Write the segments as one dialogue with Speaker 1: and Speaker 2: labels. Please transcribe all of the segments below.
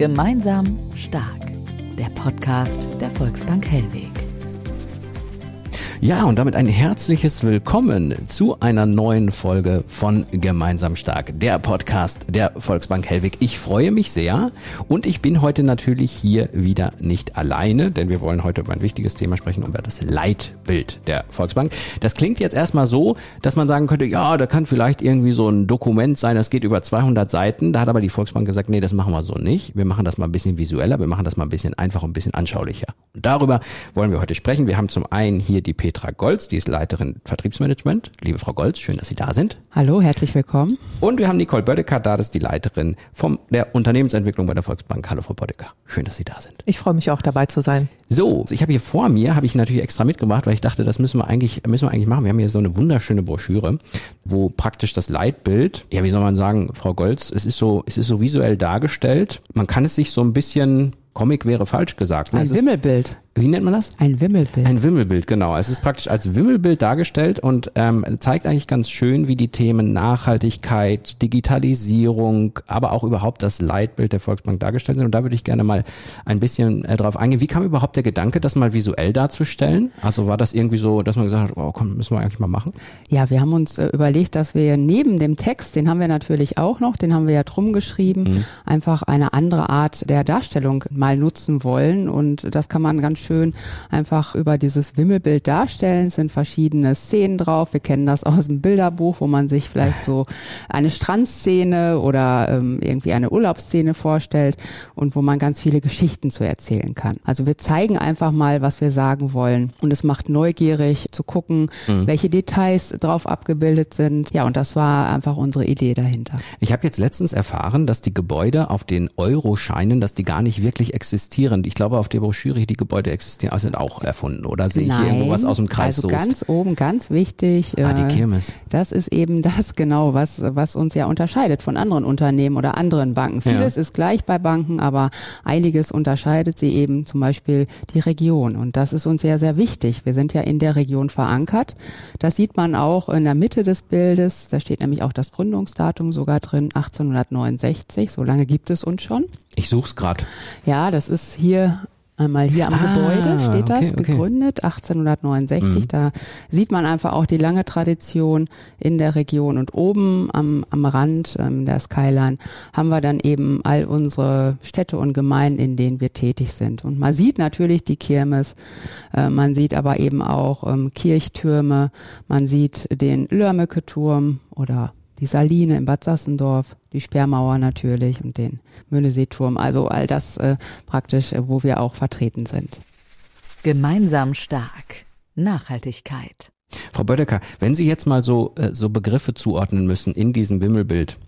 Speaker 1: Gemeinsam stark. Der Podcast der Volksbank Hellweg.
Speaker 2: Ja, und damit ein herzliches Willkommen zu einer neuen Folge von Gemeinsam Stark, der Podcast der Volksbank Hellwig. Ich freue mich sehr und ich bin heute natürlich hier wieder nicht alleine, denn wir wollen heute über ein wichtiges Thema sprechen, über das Leitbild der Volksbank. Das klingt jetzt erstmal so, dass man sagen könnte, ja, da kann vielleicht irgendwie so ein Dokument sein, das geht über 200 Seiten. Da hat aber die Volksbank gesagt, nee, das machen wir so nicht. Wir machen das mal ein bisschen visueller, wir machen das mal ein bisschen einfacher und ein bisschen anschaulicher. Und darüber wollen wir heute sprechen. Wir haben zum einen hier die Petra Golz, die ist Leiterin Vertriebsmanagement. Liebe Frau Golz, schön, dass Sie da sind.
Speaker 3: Hallo, herzlich willkommen.
Speaker 2: Und wir haben Nicole Bödecker da, das ist die Leiterin von der Unternehmensentwicklung bei der Volksbank. Hallo, Frau Bödecker, schön, dass Sie da sind.
Speaker 4: Ich freue mich auch dabei zu sein.
Speaker 2: So, ich habe hier vor mir, habe ich natürlich extra mitgebracht, weil ich dachte, das müssen wir eigentlich, müssen wir eigentlich machen. Wir haben hier so eine wunderschöne Broschüre, wo praktisch das Leitbild, ja, wie soll man sagen, Frau Golz, es ist so, es ist so visuell dargestellt. Man kann es sich so ein bisschen Comic wäre falsch gesagt.
Speaker 3: Ne? Ein Wimmelbild.
Speaker 2: Wie nennt man das?
Speaker 3: Ein Wimmelbild.
Speaker 2: Ein Wimmelbild, genau. Es ist praktisch als Wimmelbild dargestellt und ähm, zeigt eigentlich ganz schön, wie die Themen Nachhaltigkeit, Digitalisierung, aber auch überhaupt das Leitbild der Volksbank dargestellt sind. Und da würde ich gerne mal ein bisschen äh, drauf eingehen. Wie kam überhaupt der Gedanke, das mal visuell darzustellen? Also war das irgendwie so, dass man gesagt hat, oh komm, müssen wir eigentlich mal machen?
Speaker 3: Ja, wir haben uns äh, überlegt, dass wir neben dem Text, den haben wir natürlich auch noch, den haben wir ja drum geschrieben, mhm. einfach eine andere Art der Darstellung mal nutzen wollen. Und das kann man ganz schön einfach über dieses Wimmelbild darstellen. Es sind verschiedene Szenen drauf. Wir kennen das aus dem Bilderbuch, wo man sich vielleicht so eine Strandszene oder ähm, irgendwie eine Urlaubsszene vorstellt und wo man ganz viele Geschichten zu erzählen kann. Also wir zeigen einfach mal, was wir sagen wollen. Und es macht neugierig zu gucken, mhm. welche Details drauf abgebildet sind. Ja, und das war einfach unsere Idee dahinter.
Speaker 2: Ich habe jetzt letztens erfahren, dass die Gebäude auf den Euro-Scheinen, dass die gar nicht wirklich existieren. Ich glaube, auf der Broschüre die Gebäude Gebäude existieren, also sind auch erfunden, oder sehe ich hier irgendwas aus dem Kreis?
Speaker 3: Also ganz oben, ganz wichtig.
Speaker 2: Ah, die äh, Kirmes.
Speaker 3: Das ist eben das genau, was, was uns ja unterscheidet von anderen Unternehmen oder anderen Banken. Vieles ja. ist gleich bei Banken, aber einiges unterscheidet sie eben, zum Beispiel die Region. Und das ist uns sehr, sehr wichtig. Wir sind ja in der Region verankert. Das sieht man auch in der Mitte des Bildes. Da steht nämlich auch das Gründungsdatum sogar drin, 1869. So lange gibt es uns schon.
Speaker 2: Ich suche es gerade.
Speaker 3: Ja, das ist hier Einmal hier am ah, Gebäude steht das, okay, gegründet 1869. Mhm. Da sieht man einfach auch die lange Tradition in der Region. Und oben am, am Rand ähm, der Skyline haben wir dann eben all unsere Städte und Gemeinden, in denen wir tätig sind. Und man sieht natürlich die Kirmes, äh, man sieht aber eben auch ähm, Kirchtürme, man sieht den Lörmecke-Turm oder die Saline in Bad Sassendorf, die Sperrmauer natürlich und den Mönneseeturm. Also all das äh, praktisch, äh, wo wir auch vertreten sind.
Speaker 1: Gemeinsam stark. Nachhaltigkeit.
Speaker 2: Frau Bödecker, wenn Sie jetzt mal so, äh, so Begriffe zuordnen müssen in diesem Wimmelbild,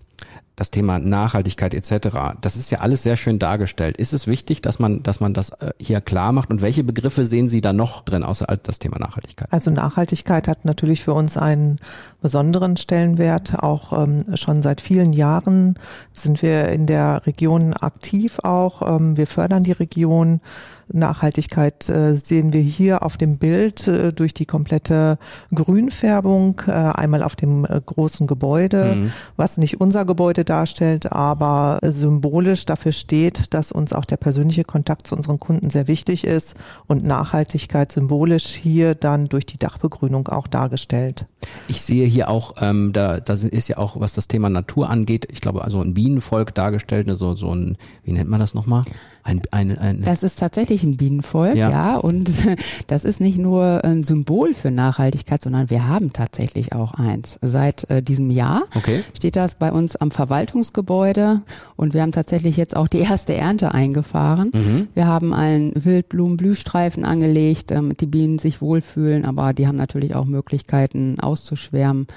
Speaker 2: das Thema Nachhaltigkeit etc. Das ist ja alles sehr schön dargestellt. Ist es wichtig, dass man, dass man das äh, hier klar macht? Und welche Begriffe sehen Sie da noch drin, außer das Thema Nachhaltigkeit?
Speaker 4: Also Nachhaltigkeit hat natürlich für uns einen besonderen Stellenwert. Auch ähm, schon seit vielen Jahren sind wir in der Region aktiv auch. Ähm, wir fördern die Region. Nachhaltigkeit äh, sehen wir hier auf dem Bild äh, durch die komplette Grünfärbung, äh, einmal auf dem äh, großen Gebäude, mhm. was nicht unser Gebäude darstellt, aber symbolisch dafür steht, dass uns auch der persönliche Kontakt zu unseren Kunden sehr wichtig ist und Nachhaltigkeit symbolisch hier dann durch die Dachbegrünung auch dargestellt.
Speaker 2: Ich sehe hier auch, ähm, da, das ist ja auch, was das Thema Natur angeht, ich glaube, also ein Bienenvolk dargestellt, so, so ein, wie nennt man das nochmal?
Speaker 3: Ein, ein, ein das ist tatsächlich ein Bienenvolk, ja. ja. Und das ist nicht nur ein Symbol für Nachhaltigkeit, sondern wir haben tatsächlich auch eins. Seit äh, diesem Jahr okay. steht das bei uns am Verwaltungsgebäude und wir haben tatsächlich jetzt auch die erste Ernte eingefahren. Mhm. Wir haben einen Wildblumenblühstreifen angelegt, damit die Bienen sich wohlfühlen, aber die haben natürlich auch Möglichkeiten auszuschwärmen.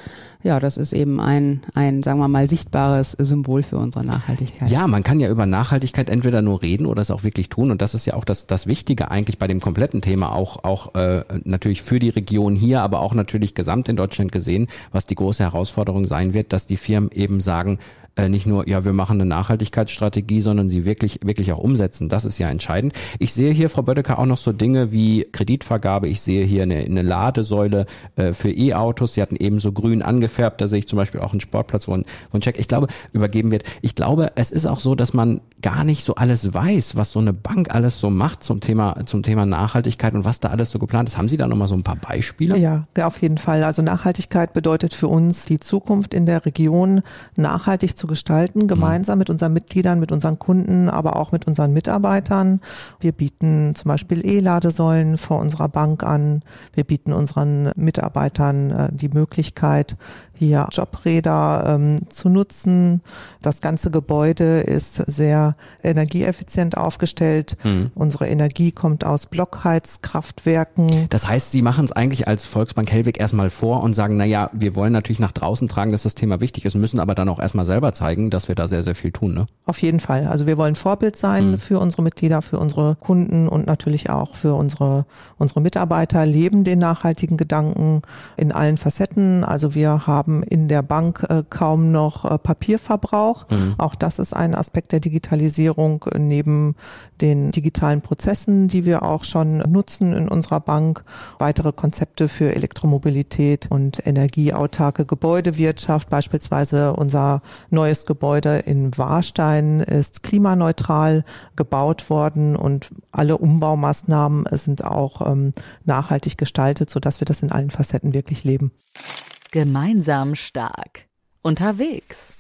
Speaker 3: Ja, das ist eben ein, ein, sagen wir mal, sichtbares Symbol für unsere Nachhaltigkeit.
Speaker 2: Ja, man kann ja über Nachhaltigkeit entweder nur reden oder es auch wirklich tun. Und das ist ja auch das, das Wichtige eigentlich bei dem kompletten Thema, auch, auch äh, natürlich für die Region hier, aber auch natürlich gesamt in Deutschland gesehen, was die große Herausforderung sein wird, dass die Firmen eben sagen, äh, nicht nur, ja, wir machen eine Nachhaltigkeitsstrategie, sondern sie wirklich, wirklich auch umsetzen. Das ist ja entscheidend. Ich sehe hier, Frau Bödecker, auch noch so Dinge wie Kreditvergabe. Ich sehe hier eine, eine Ladesäule äh, für E-Autos. Sie hatten eben so grün angefärbt. Da sehe ich zum Beispiel auch einen Sportplatz, wo ein, wo ein Check, ich glaube, übergeben wird. Ich glaube, es ist auch so, dass man gar nicht so alles weiß, was so eine Bank alles so macht zum Thema, zum Thema Nachhaltigkeit und was da alles so geplant ist. Haben Sie da nochmal so ein paar Beispiele?
Speaker 4: Ja, auf jeden Fall. Also Nachhaltigkeit bedeutet für uns die Zukunft in der Region nachhaltig zu gestalten, mhm. gemeinsam mit unseren Mitgliedern, mit unseren Kunden, aber auch mit unseren Mitarbeitern. Wir bieten zum Beispiel E-Ladesäulen vor unserer Bank an. Wir bieten unseren Mitarbeitern äh, die Möglichkeit, hier Jobräder ähm, zu nutzen. Das ganze Gebäude ist sehr energieeffizient aufgestellt. Mhm. Unsere Energie kommt aus Blockheizkraftwerken.
Speaker 2: Das heißt, Sie machen es eigentlich als Volksbank Hellwig erstmal vor und sagen, na ja, wir wollen natürlich nach draußen tragen, dass das Thema wichtig ist, müssen aber dann auch erstmal selber zeigen, dass wir da sehr, sehr viel tun. Ne?
Speaker 4: Auf jeden Fall. Also wir wollen Vorbild sein mhm. für unsere Mitglieder, für unsere Kunden und natürlich auch für unsere, unsere Mitarbeiter, leben den nachhaltigen Gedanken in allen Facetten. Also wir haben haben in der Bank äh, kaum noch äh, Papierverbrauch. Mhm. Auch das ist ein Aspekt der Digitalisierung neben den digitalen Prozessen, die wir auch schon nutzen in unserer Bank. Weitere Konzepte für Elektromobilität und energieautarke Gebäudewirtschaft. Beispielsweise unser neues Gebäude in Warstein ist klimaneutral gebaut worden und alle Umbaumaßnahmen sind auch ähm, nachhaltig gestaltet, sodass wir das in allen Facetten wirklich leben.
Speaker 1: Gemeinsam stark. Unterwegs.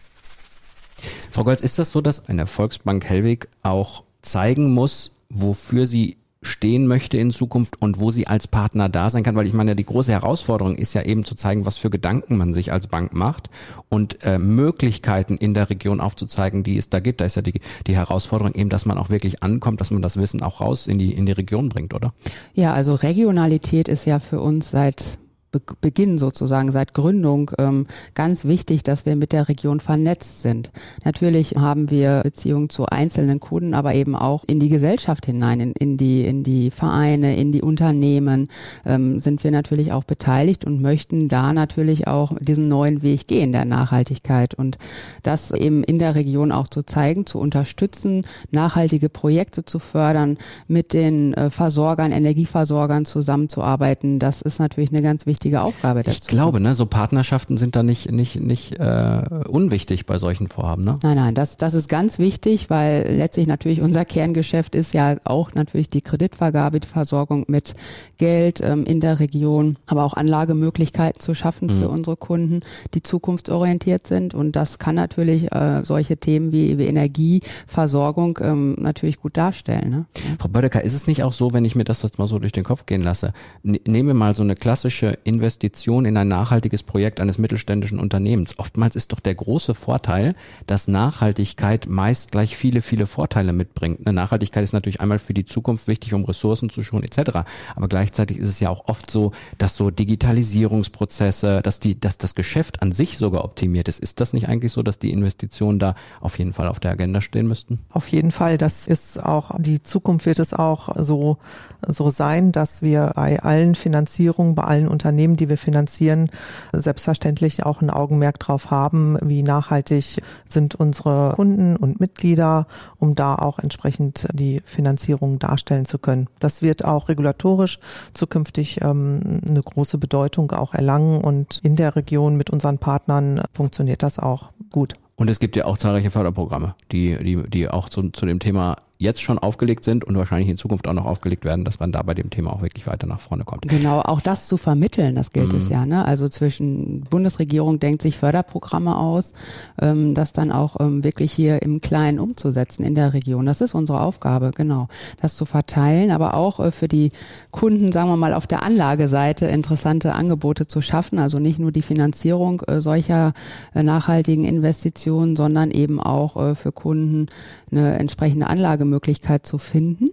Speaker 2: Frau Golz, ist das so, dass eine Volksbank Hellwig auch zeigen muss, wofür sie stehen möchte in Zukunft und wo sie als Partner da sein kann, weil ich meine, die große Herausforderung ist ja eben zu zeigen, was für Gedanken man sich als Bank macht und äh, Möglichkeiten in der Region aufzuzeigen, die es da gibt. Da ist ja die, die Herausforderung eben, dass man auch wirklich ankommt, dass man das Wissen auch raus in die, in die Region bringt, oder?
Speaker 3: Ja, also Regionalität ist ja für uns seit Beginn sozusagen, seit Gründung ähm, ganz wichtig, dass wir mit der Region vernetzt sind. Natürlich haben wir Beziehungen zu einzelnen Kunden, aber eben auch in die Gesellschaft hinein, in, in die in die Vereine, in die Unternehmen ähm, sind wir natürlich auch beteiligt und möchten da natürlich auch diesen neuen Weg gehen der Nachhaltigkeit und das eben in der Region auch zu zeigen, zu unterstützen, nachhaltige Projekte zu fördern, mit den äh, Versorgern, Energieversorgern zusammenzuarbeiten. Das ist natürlich eine ganz wichtige wichtige Aufgabe
Speaker 2: dazu. Ich glaube, ne, so Partnerschaften sind da nicht nicht nicht äh, unwichtig bei solchen Vorhaben, ne?
Speaker 3: Nein, nein, das das ist ganz wichtig, weil letztlich natürlich unser Kerngeschäft ist ja auch natürlich die Kreditvergabe, die Versorgung mit Geld ähm, in der Region, aber auch Anlagemöglichkeiten zu schaffen mhm. für unsere Kunden, die zukunftsorientiert sind und das kann natürlich äh, solche Themen wie, wie Energieversorgung ähm, natürlich gut darstellen. Ne?
Speaker 2: Frau Bödecker, ist es nicht auch so, wenn ich mir das jetzt mal so durch den Kopf gehen lasse, ne, nehmen wir mal so eine klassische Investition in ein nachhaltiges Projekt eines mittelständischen Unternehmens. Oftmals ist doch der große Vorteil, dass Nachhaltigkeit meist gleich viele, viele Vorteile mitbringt. Eine Nachhaltigkeit ist natürlich einmal für die Zukunft wichtig, um Ressourcen zu schonen etc. Aber gleichzeitig ist es ja auch oft so, dass so Digitalisierungsprozesse, dass die, dass das Geschäft an sich sogar optimiert ist. Ist das nicht eigentlich so, dass die Investitionen da auf jeden Fall auf der Agenda stehen müssten?
Speaker 4: Auf jeden Fall. Das ist auch, die Zukunft wird es auch so, so sein, dass wir bei allen Finanzierungen, bei allen Unternehmen Unternehmen, die wir finanzieren, selbstverständlich auch ein Augenmerk drauf haben, wie nachhaltig sind unsere Kunden und Mitglieder, um da auch entsprechend die Finanzierung darstellen zu können. Das wird auch regulatorisch zukünftig ähm, eine große Bedeutung auch erlangen und in der Region mit unseren Partnern funktioniert das auch gut.
Speaker 2: Und es gibt ja auch zahlreiche Förderprogramme, die, die, die auch zu, zu dem Thema jetzt schon aufgelegt sind und wahrscheinlich in Zukunft auch noch aufgelegt werden, dass man da bei dem Thema auch wirklich weiter nach vorne kommt.
Speaker 3: Genau, auch das zu vermitteln, das gilt mhm. es ja. Ne? Also zwischen Bundesregierung denkt sich Förderprogramme aus, ähm, das dann auch ähm, wirklich hier im Kleinen umzusetzen in der Region. Das ist unsere Aufgabe, genau, das zu verteilen, aber auch äh, für die Kunden, sagen wir mal, auf der Anlageseite interessante Angebote zu schaffen. Also nicht nur die Finanzierung äh, solcher äh, nachhaltigen Investitionen, sondern eben auch äh, für Kunden eine entsprechende Anlagemöglichkeit zu finden.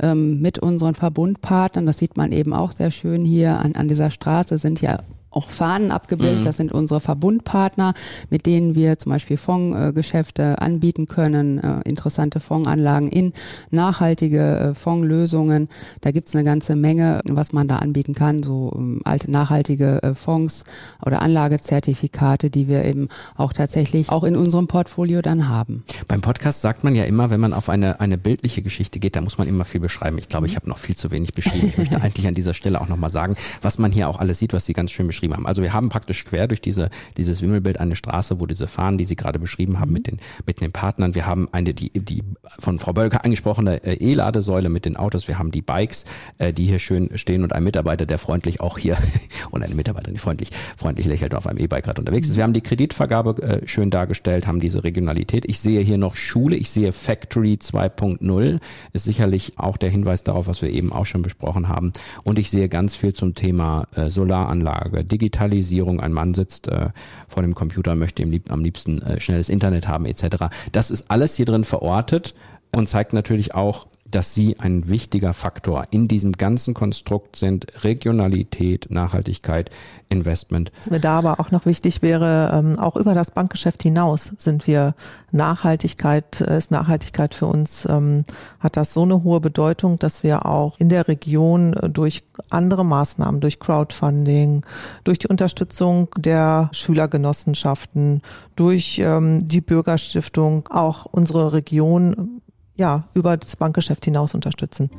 Speaker 3: Ähm, mit unseren Verbundpartnern, das sieht man eben auch sehr schön hier an, an dieser Straße, sind ja auch Fahnen abgebildet. Mhm. Das sind unsere Verbundpartner, mit denen wir zum Beispiel Fondsgeschäfte anbieten können, äh, interessante Fondsanlagen in nachhaltige äh, Fondslösungen. Da gibt's eine ganze Menge, was man da anbieten kann, so ähm, alte nachhaltige äh, Fonds oder Anlagezertifikate, die wir eben auch tatsächlich auch in unserem Portfolio dann haben.
Speaker 2: Beim Podcast sagt man ja immer, wenn man auf eine, eine bildliche Geschichte geht, da muss man immer viel beschreiben. Ich glaube, ich habe noch viel zu wenig beschrieben. Ich möchte eigentlich an dieser Stelle auch nochmal sagen, was man hier auch alles sieht, was Sie ganz schön beschrieben beschrieben haben. Also wir haben praktisch quer durch diese, dieses Wimmelbild eine Straße, wo diese Fahnen, die Sie gerade beschrieben haben, mhm. mit den, mit den Partnern. Wir haben eine, die, die von Frau Bölker angesprochene äh, E-Ladesäule mit den Autos. Wir haben die Bikes, äh, die hier schön stehen und ein Mitarbeiter, der freundlich auch hier, und eine Mitarbeiterin, die freundlich, freundlich lächelt auf einem E-Bike gerade unterwegs ist. Wir haben die Kreditvergabe äh, schön dargestellt, haben diese Regionalität. Ich sehe hier noch Schule, ich sehe Factory 2.0, ist sicherlich auch der Hinweis darauf, was wir eben auch schon besprochen haben. Und ich sehe ganz viel zum Thema Solaranlage, Digitalisierung, ein Mann sitzt äh, vor dem Computer, möchte im lieb, am liebsten äh, schnelles Internet haben etc. Das ist alles hier drin verortet und zeigt natürlich auch, dass sie ein wichtiger Faktor in diesem ganzen Konstrukt sind. Regionalität, Nachhaltigkeit, Investment.
Speaker 4: Was mir da aber auch noch wichtig wäre, ähm, auch über das Bankgeschäft hinaus sind wir Nachhaltigkeit, äh, ist Nachhaltigkeit für uns, ähm, hat das so eine hohe Bedeutung, dass wir auch in der Region äh, durch andere Maßnahmen, durch Crowdfunding, durch die Unterstützung der Schülergenossenschaften, durch ähm, die Bürgerstiftung auch unsere Region ja, über das Bankgeschäft hinaus unterstützen.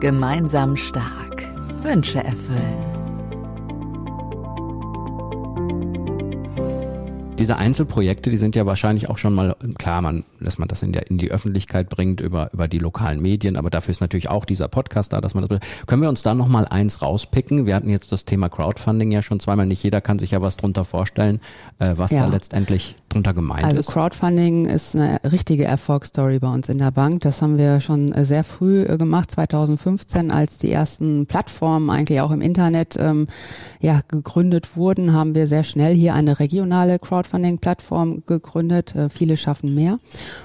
Speaker 1: Gemeinsam stark. Wünsche erfüllen.
Speaker 2: Diese Einzelprojekte, die sind ja wahrscheinlich auch schon mal, klar, man, dass man das in, der, in die Öffentlichkeit bringt über, über die lokalen Medien, aber dafür ist natürlich auch dieser Podcast da, dass man das, können wir uns da nochmal eins rauspicken? Wir hatten jetzt das Thema Crowdfunding ja schon zweimal, nicht jeder kann sich ja was drunter vorstellen, äh, was ja. da letztendlich drunter gemeint
Speaker 3: also
Speaker 2: ist.
Speaker 3: Also Crowdfunding ist eine richtige Erfolgsstory bei uns in der Bank. Das haben wir schon sehr früh äh, gemacht, 2015, als die ersten Plattformen eigentlich auch im Internet ähm, ja, gegründet wurden, haben wir sehr schnell hier eine regionale Crowdfunding-Plattform gegründet. Äh, viele schaffen mehr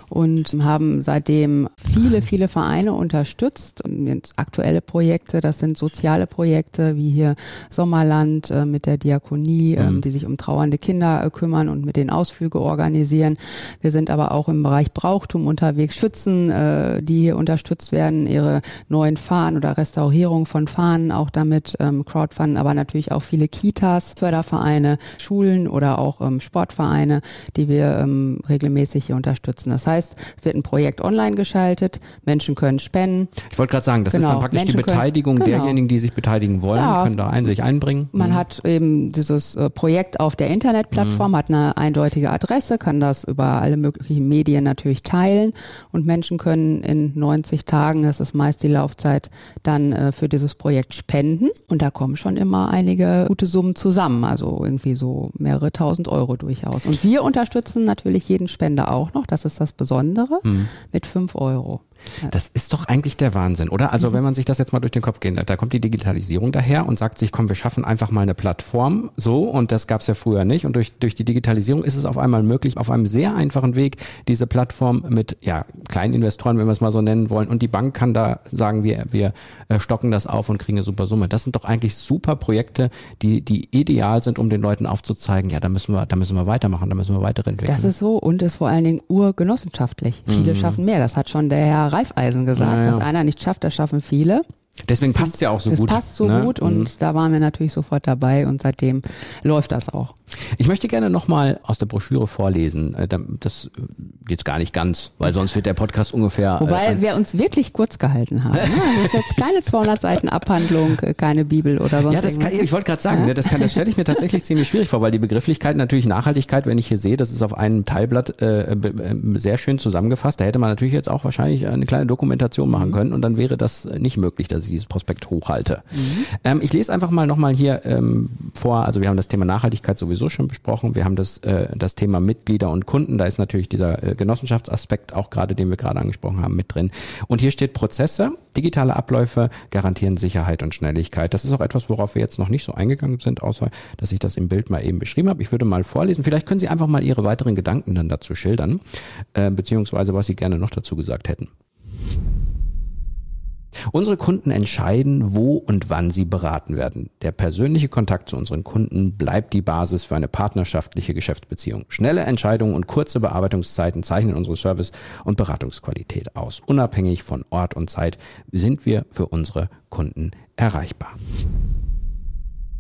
Speaker 3: und haben seitdem viele, viele Vereine unterstützt. Jetzt aktuelle Projekte, das sind soziale Projekte wie hier Sommerland äh, mit der Diakonie, äh, mhm. die sich um trauernde Kinder äh, kümmern und mit den Ausflüge organisieren. Wir sind aber auch im Bereich Brauchtum unterwegs, Schützen, die hier unterstützt werden, ihre neuen Fahnen oder Restaurierung von Fahnen auch damit ähm, crowdfunden, aber natürlich auch viele Kitas, Fördervereine, Schulen oder auch ähm, Sportvereine, die wir ähm, regelmäßig hier unterstützen. Das heißt, es wird ein Projekt online geschaltet, Menschen können spenden.
Speaker 2: Ich wollte gerade sagen, das genau, ist dann praktisch Menschen die Beteiligung können, genau. derjenigen, die sich beteiligen wollen, ja, können da ein, sich einbringen.
Speaker 3: Man mhm. hat eben dieses äh, Projekt auf der Internetplattform, mhm. hat eine eindeutige Adresse, kann das über alle möglichen Medien natürlich teilen und Menschen können in 90 Tagen, das ist meist die Laufzeit, dann äh, für dieses Projekt spenden. Und da kommen schon immer einige gute Summen zusammen, also irgendwie so mehrere tausend Euro durchaus. Und wir unterstützen natürlich jeden Spender auch noch, das ist das Besondere, mhm. mit fünf Euro.
Speaker 2: Das ist doch eigentlich der Wahnsinn, oder? Also mhm. wenn man sich das jetzt mal durch den Kopf geht, da kommt die Digitalisierung daher und sagt sich, komm, wir schaffen einfach mal eine Plattform, so, und das gab es ja früher nicht. Und durch, durch die Digitalisierung ist es auf einmal möglich, auf einem sehr einfachen Weg, diese Plattform mit ja, kleinen Investoren, wenn wir es mal so nennen wollen, und die Bank kann da sagen, wir, wir äh, stocken das auf und kriegen eine super Summe. Das sind doch eigentlich super Projekte, die, die ideal sind, um den Leuten aufzuzeigen, ja, da müssen wir, da müssen wir weitermachen, da müssen wir weiterentwickeln.
Speaker 3: Das ist so und ist vor allen Dingen urgenossenschaftlich. Viele mhm. schaffen mehr. Das hat schon der Herr Reifeisen gesagt. Ja, ja. Was einer nicht schafft, das schaffen viele.
Speaker 2: Deswegen passt es ja auch so
Speaker 3: das
Speaker 2: gut.
Speaker 3: Es passt so
Speaker 2: ne?
Speaker 3: gut und
Speaker 2: Mhm.
Speaker 3: da waren wir natürlich sofort dabei und seitdem läuft das auch.
Speaker 2: Ich möchte gerne nochmal aus der Broschüre vorlesen. Äh, Das geht gar nicht ganz, weil sonst wird der Podcast ungefähr.
Speaker 3: Wobei
Speaker 2: äh,
Speaker 3: wir uns wirklich kurz gehalten haben. ne? Das ist jetzt keine 200 Seiten Abhandlung, äh, keine Bibel oder sonst
Speaker 2: ja, das kann, ich wollte gerade sagen, ne, das, kann, das stelle ich mir tatsächlich ziemlich schwierig vor, weil die Begrifflichkeit natürlich Nachhaltigkeit, wenn ich hier sehe, das ist auf einem Teilblatt äh, äh, sehr schön zusammengefasst. Da hätte man natürlich jetzt auch wahrscheinlich eine kleine Dokumentation machen
Speaker 3: Mhm.
Speaker 2: können und dann wäre das nicht möglich, dass ich dieses Prospekt hochhalte. Ähm, ich lese einfach mal nochmal hier ähm, vor. Also wir haben das Thema Nachhaltigkeit sowieso schon besprochen. Wir haben das, äh, das Thema Mitglieder und Kunden. Da ist natürlich dieser äh, Genossenschaftsaspekt auch gerade, den wir gerade angesprochen haben, mit drin. Und hier steht Prozesse, digitale Abläufe garantieren Sicherheit und Schnelligkeit. Das ist auch etwas, worauf wir jetzt noch nicht so eingegangen sind, außer dass ich das im Bild mal eben beschrieben habe. Ich würde mal vorlesen. Vielleicht können Sie einfach mal Ihre weiteren Gedanken dann dazu schildern, äh, beziehungsweise was Sie gerne noch dazu gesagt hätten. Unsere Kunden entscheiden, wo und wann sie beraten werden. Der persönliche Kontakt zu unseren Kunden bleibt die Basis für eine partnerschaftliche Geschäftsbeziehung. Schnelle Entscheidungen und kurze Bearbeitungszeiten zeichnen unsere Service- und Beratungsqualität aus. Unabhängig von Ort und Zeit sind wir für unsere Kunden erreichbar.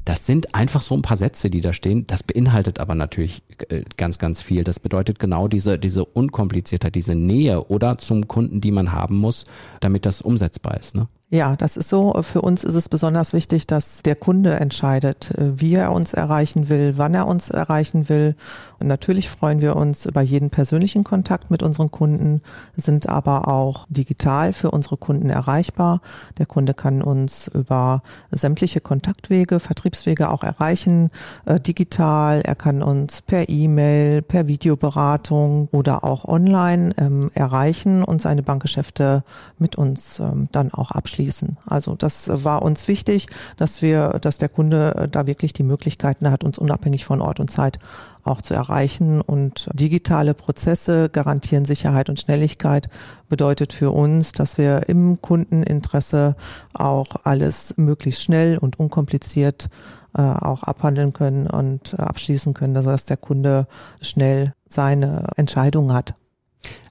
Speaker 2: Das sind einfach so ein paar Sätze, die da stehen. Das beinhaltet aber natürlich äh, ganz, ganz viel. Das bedeutet genau diese, diese Unkompliziertheit, diese Nähe oder zum Kunden, die man haben muss, damit das umsetzbar ist. Ne?
Speaker 4: Ja, das ist so. Für uns ist es besonders wichtig, dass der Kunde entscheidet, äh, wie er uns erreichen will, wann er uns erreichen will. Und natürlich freuen wir uns über jeden persönlichen Kontakt mit unseren Kunden, sind aber auch digital für unsere Kunden erreichbar. Der Kunde kann uns über sämtliche Kontaktwege, Vertriebswege auch erreichen, äh, digital. Er kann uns per E-Mail, per Videoberatung oder auch online ähm, erreichen und seine Bankgeschäfte mit uns ähm, dann auch abschließen. Also das war uns wichtig, dass wir, dass der Kunde äh, da wirklich die Möglichkeiten hat, uns unabhängig von Ort und Zeit auch zu erreichen. Und digitale Prozesse garantieren Sicherheit und Schnelligkeit, bedeutet für uns, dass wir im Kundeninteresse auch alles möglichst schnell und unkompliziert äh, auch abhandeln können und äh, abschließen können, dass der Kunde schnell seine Entscheidung hat.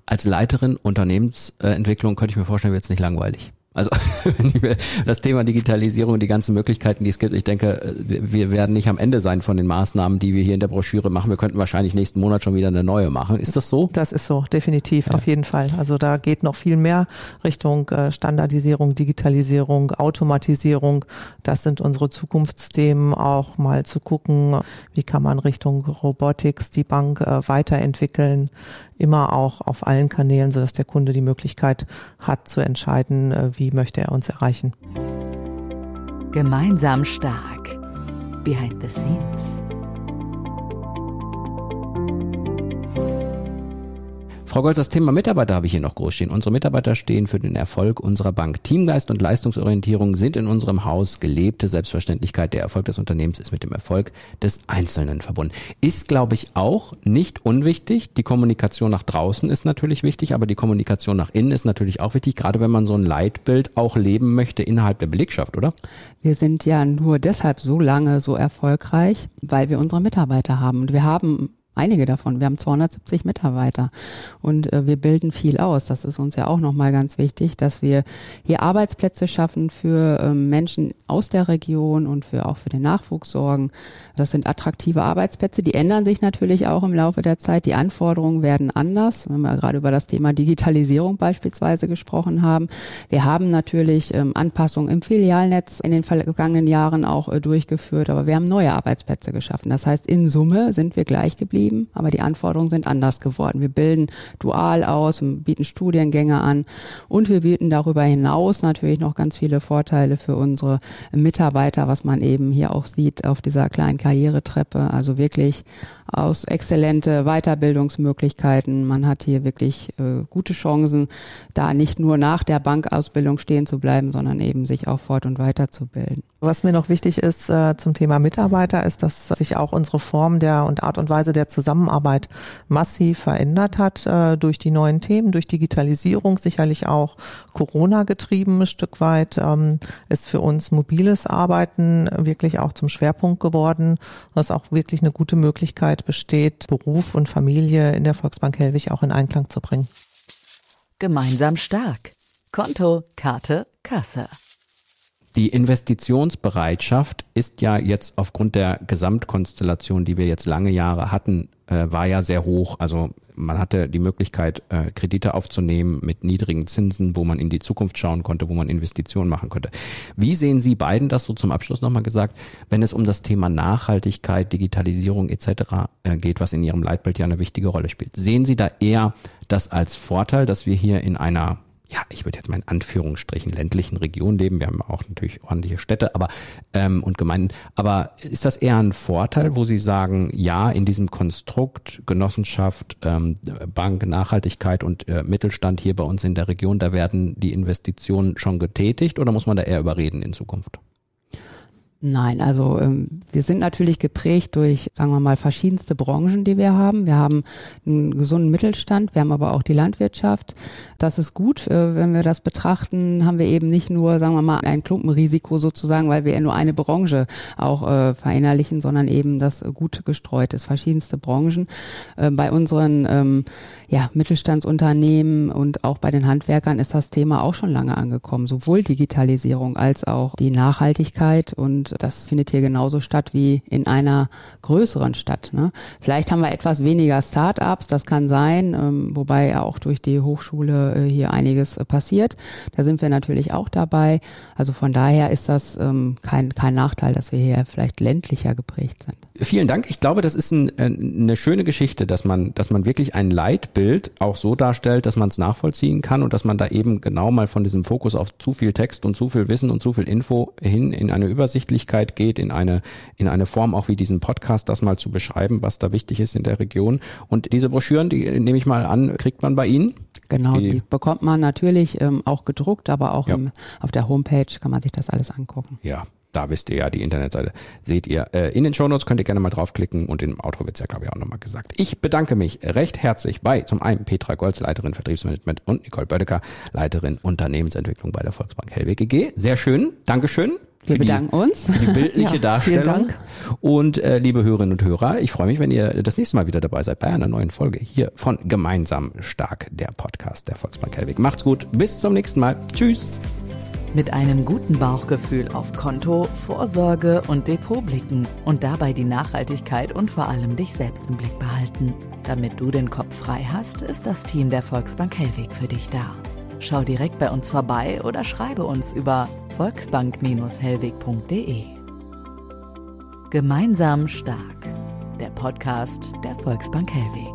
Speaker 2: Als Leiterin Unternehmensentwicklung könnte ich mir vorstellen, wird es nicht langweilig. Also das Thema Digitalisierung und die ganzen Möglichkeiten, die es gibt, ich denke, äh, wir werden nicht am Ende sein von den Maßnahmen, die wir hier in der Broschüre machen. Wir könnten wahrscheinlich nächsten Monat schon wieder eine neue machen. Ist das so?
Speaker 4: Das ist so, definitiv,
Speaker 2: Ja.
Speaker 4: auf jeden Fall. Also da geht noch viel mehr Richtung äh, Standardisierung, Digitalisierung, Automatisierung. Das sind unsere Zukunftsthemen, auch mal zu gucken, wie kann man Richtung Robotics die Bank äh, weiterentwickeln. Immer auch auf allen Kanälen, sodass der Kunde die Möglichkeit hat zu entscheiden, äh, wie möchte er uns erreichen.
Speaker 1: Gemeinsam stark. Behind the scenes.
Speaker 2: Frau Golz, das Thema Mitarbeiter habe ich hier noch groß stehen. Unsere Mitarbeiter stehen für den Erfolg unserer Bank. Teamgeist und Leistungsorientierung sind in unserem Haus gelebte Selbstverständlichkeit. Der Erfolg des Unternehmens ist mit dem Erfolg des Einzelnen verbunden. Ist, glaube ich, auch nicht unwichtig. Die Kommunikation nach draußen ist natürlich wichtig, aber die Kommunikation nach innen ist natürlich auch wichtig, gerade wenn man so ein Leitbild auch leben möchte innerhalb der Belegschaft, oder?
Speaker 3: Wir sind ja nur deshalb so lange so erfolgreich, weil wir unsere Mitarbeiter haben. Und wir haben einige davon. Wir haben 270 Mitarbeiter und äh, wir bilden viel aus. Das ist uns ja auch nochmal ganz wichtig, dass wir hier Arbeitsplätze schaffen für ähm, Menschen aus der Region und für auch für den Nachwuchs sorgen. Das sind attraktive Arbeitsplätze. Die ändern sich natürlich auch im Laufe der Zeit. Die Anforderungen werden anders. Wenn wir gerade über das Thema Digitalisierung beispielsweise gesprochen haben. Wir haben natürlich ähm, Anpassungen im Filialnetz in den vergangenen Jahren auch äh, durchgeführt, aber wir haben neue Arbeitsplätze geschaffen. Das heißt, in Summe sind wir gleich geblieben, aber die Anforderungen sind anders geworden. Wir bilden dual aus, und bieten Studiengänge an und wir bieten darüber hinaus natürlich noch ganz viele Vorteile für unsere Mitarbeiter, was man eben hier auch sieht auf dieser kleinen Karrieretreppe. Also wirklich aus exzellente Weiterbildungsmöglichkeiten. Man hat hier wirklich äh, gute Chancen, da nicht nur nach der Bankausbildung stehen zu bleiben, sondern eben sich auch fort- und weiterzubilden.
Speaker 4: Was mir noch wichtig ist äh, zum Thema Mitarbeiter, ist, dass sich auch unsere Form der und Art und Weise der Zusammenarbeit massiv verändert hat äh, durch die neuen Themen, durch Digitalisierung, sicherlich auch Corona getrieben ein Stück weit, ähm, ist für uns mobiles Arbeiten wirklich auch zum Schwerpunkt geworden, was auch wirklich eine gute Möglichkeit besteht, Beruf und Familie in der Volksbank Hellwig auch in Einklang zu bringen.
Speaker 1: Gemeinsam stark. Konto, Karte, Kasse.
Speaker 2: Die Investitionsbereitschaft ist ja jetzt aufgrund der Gesamtkonstellation, die wir jetzt lange Jahre hatten, äh, war ja sehr hoch. Also man hatte die Möglichkeit, äh, Kredite aufzunehmen mit niedrigen Zinsen, wo man in die Zukunft schauen konnte, wo man Investitionen machen konnte. Wie sehen Sie beiden das so zum Abschluss nochmal gesagt, wenn es um das Thema Nachhaltigkeit, Digitalisierung etc. Äh, geht, was in Ihrem Leitbild ja eine wichtige Rolle spielt? Sehen Sie da eher das als Vorteil, dass wir hier in einer ja, ich würde jetzt mal in Anführungsstrichen ländlichen Region leben. Wir haben auch natürlich ordentliche Städte, aber ähm, und Gemeinden. Aber ist das eher ein Vorteil, wo Sie sagen, ja, in diesem Konstrukt Genossenschaft, ähm, Bank, Nachhaltigkeit und äh, Mittelstand hier bei uns in der Region, da werden die Investitionen schon getätigt oder muss man da eher überreden in Zukunft?
Speaker 3: Nein, also ähm, wir sind natürlich geprägt durch, sagen wir mal, verschiedenste Branchen, die wir haben. Wir haben einen gesunden Mittelstand, wir haben aber auch die Landwirtschaft. Das ist gut, äh, wenn wir das betrachten, haben wir eben nicht nur, sagen wir mal, ein Klumpenrisiko sozusagen, weil wir ja nur eine Branche auch äh, verinnerlichen, sondern eben das gut gestreut ist, verschiedenste Branchen. Äh, bei unseren ähm, ja, Mittelstandsunternehmen und auch bei den Handwerkern ist das Thema auch schon lange angekommen, sowohl Digitalisierung als auch die Nachhaltigkeit und das findet hier genauso statt wie in einer größeren Stadt. Ne? Vielleicht haben wir etwas weniger Start-ups, das kann sein, ähm, wobei auch durch die Hochschule äh, hier einiges äh, passiert. Da sind wir natürlich auch dabei. Also von daher ist das ähm, kein, kein Nachteil, dass wir hier vielleicht ländlicher geprägt sind.
Speaker 2: Vielen Dank. Ich glaube, das ist ein, äh, eine schöne Geschichte, dass man, dass man wirklich ein Leitbild auch so darstellt, dass man es nachvollziehen kann und dass man da eben genau mal von diesem Fokus auf zu viel Text und zu viel Wissen und zu viel Info hin in eine Übersichtlichkeit geht, in eine, in eine Form auch wie diesen Podcast, das mal zu beschreiben, was da wichtig ist in der Region. Und diese Broschüren, die nehme ich mal an, kriegt man bei Ihnen?
Speaker 3: Genau, die, die bekommt man natürlich ähm, auch gedruckt, aber auch ja. im, auf der Homepage kann man sich das alles angucken.
Speaker 2: Ja, da wisst ihr ja die Internetseite, seht ihr. Äh, in den Shownotes könnt ihr gerne mal draufklicken und im Outro wird's ja, glaube ich, auch nochmal gesagt. Ich bedanke mich recht herzlich bei zum einen Petra Golz, Leiterin Vertriebsmanagement und Nicole Bödecker, Leiterin Unternehmensentwicklung bei der Volksbank Helwig EG. Sehr schön, Dankeschön.
Speaker 3: Wir bedanken
Speaker 2: die,
Speaker 3: uns.
Speaker 2: Für die bildliche ja, Darstellung. Und äh, liebe Hörerinnen und Hörer, ich freue mich, wenn ihr das nächste Mal wieder dabei seid bei einer neuen Folge hier von Gemeinsam Stark, der Podcast der Volksbank Helwig. Macht's gut, bis zum nächsten Mal. Tschüss.
Speaker 1: Mit einem guten Bauchgefühl auf Konto, Vorsorge und Depot blicken und dabei die Nachhaltigkeit und vor allem dich selbst im Blick behalten. Damit du den Kopf frei hast, ist das Team der Volksbank Hellweg für dich da. Schau direkt bei uns vorbei oder schreibe uns über volksbank-hellweg.de. Gemeinsam stark. Der Podcast der Volksbank Hellweg.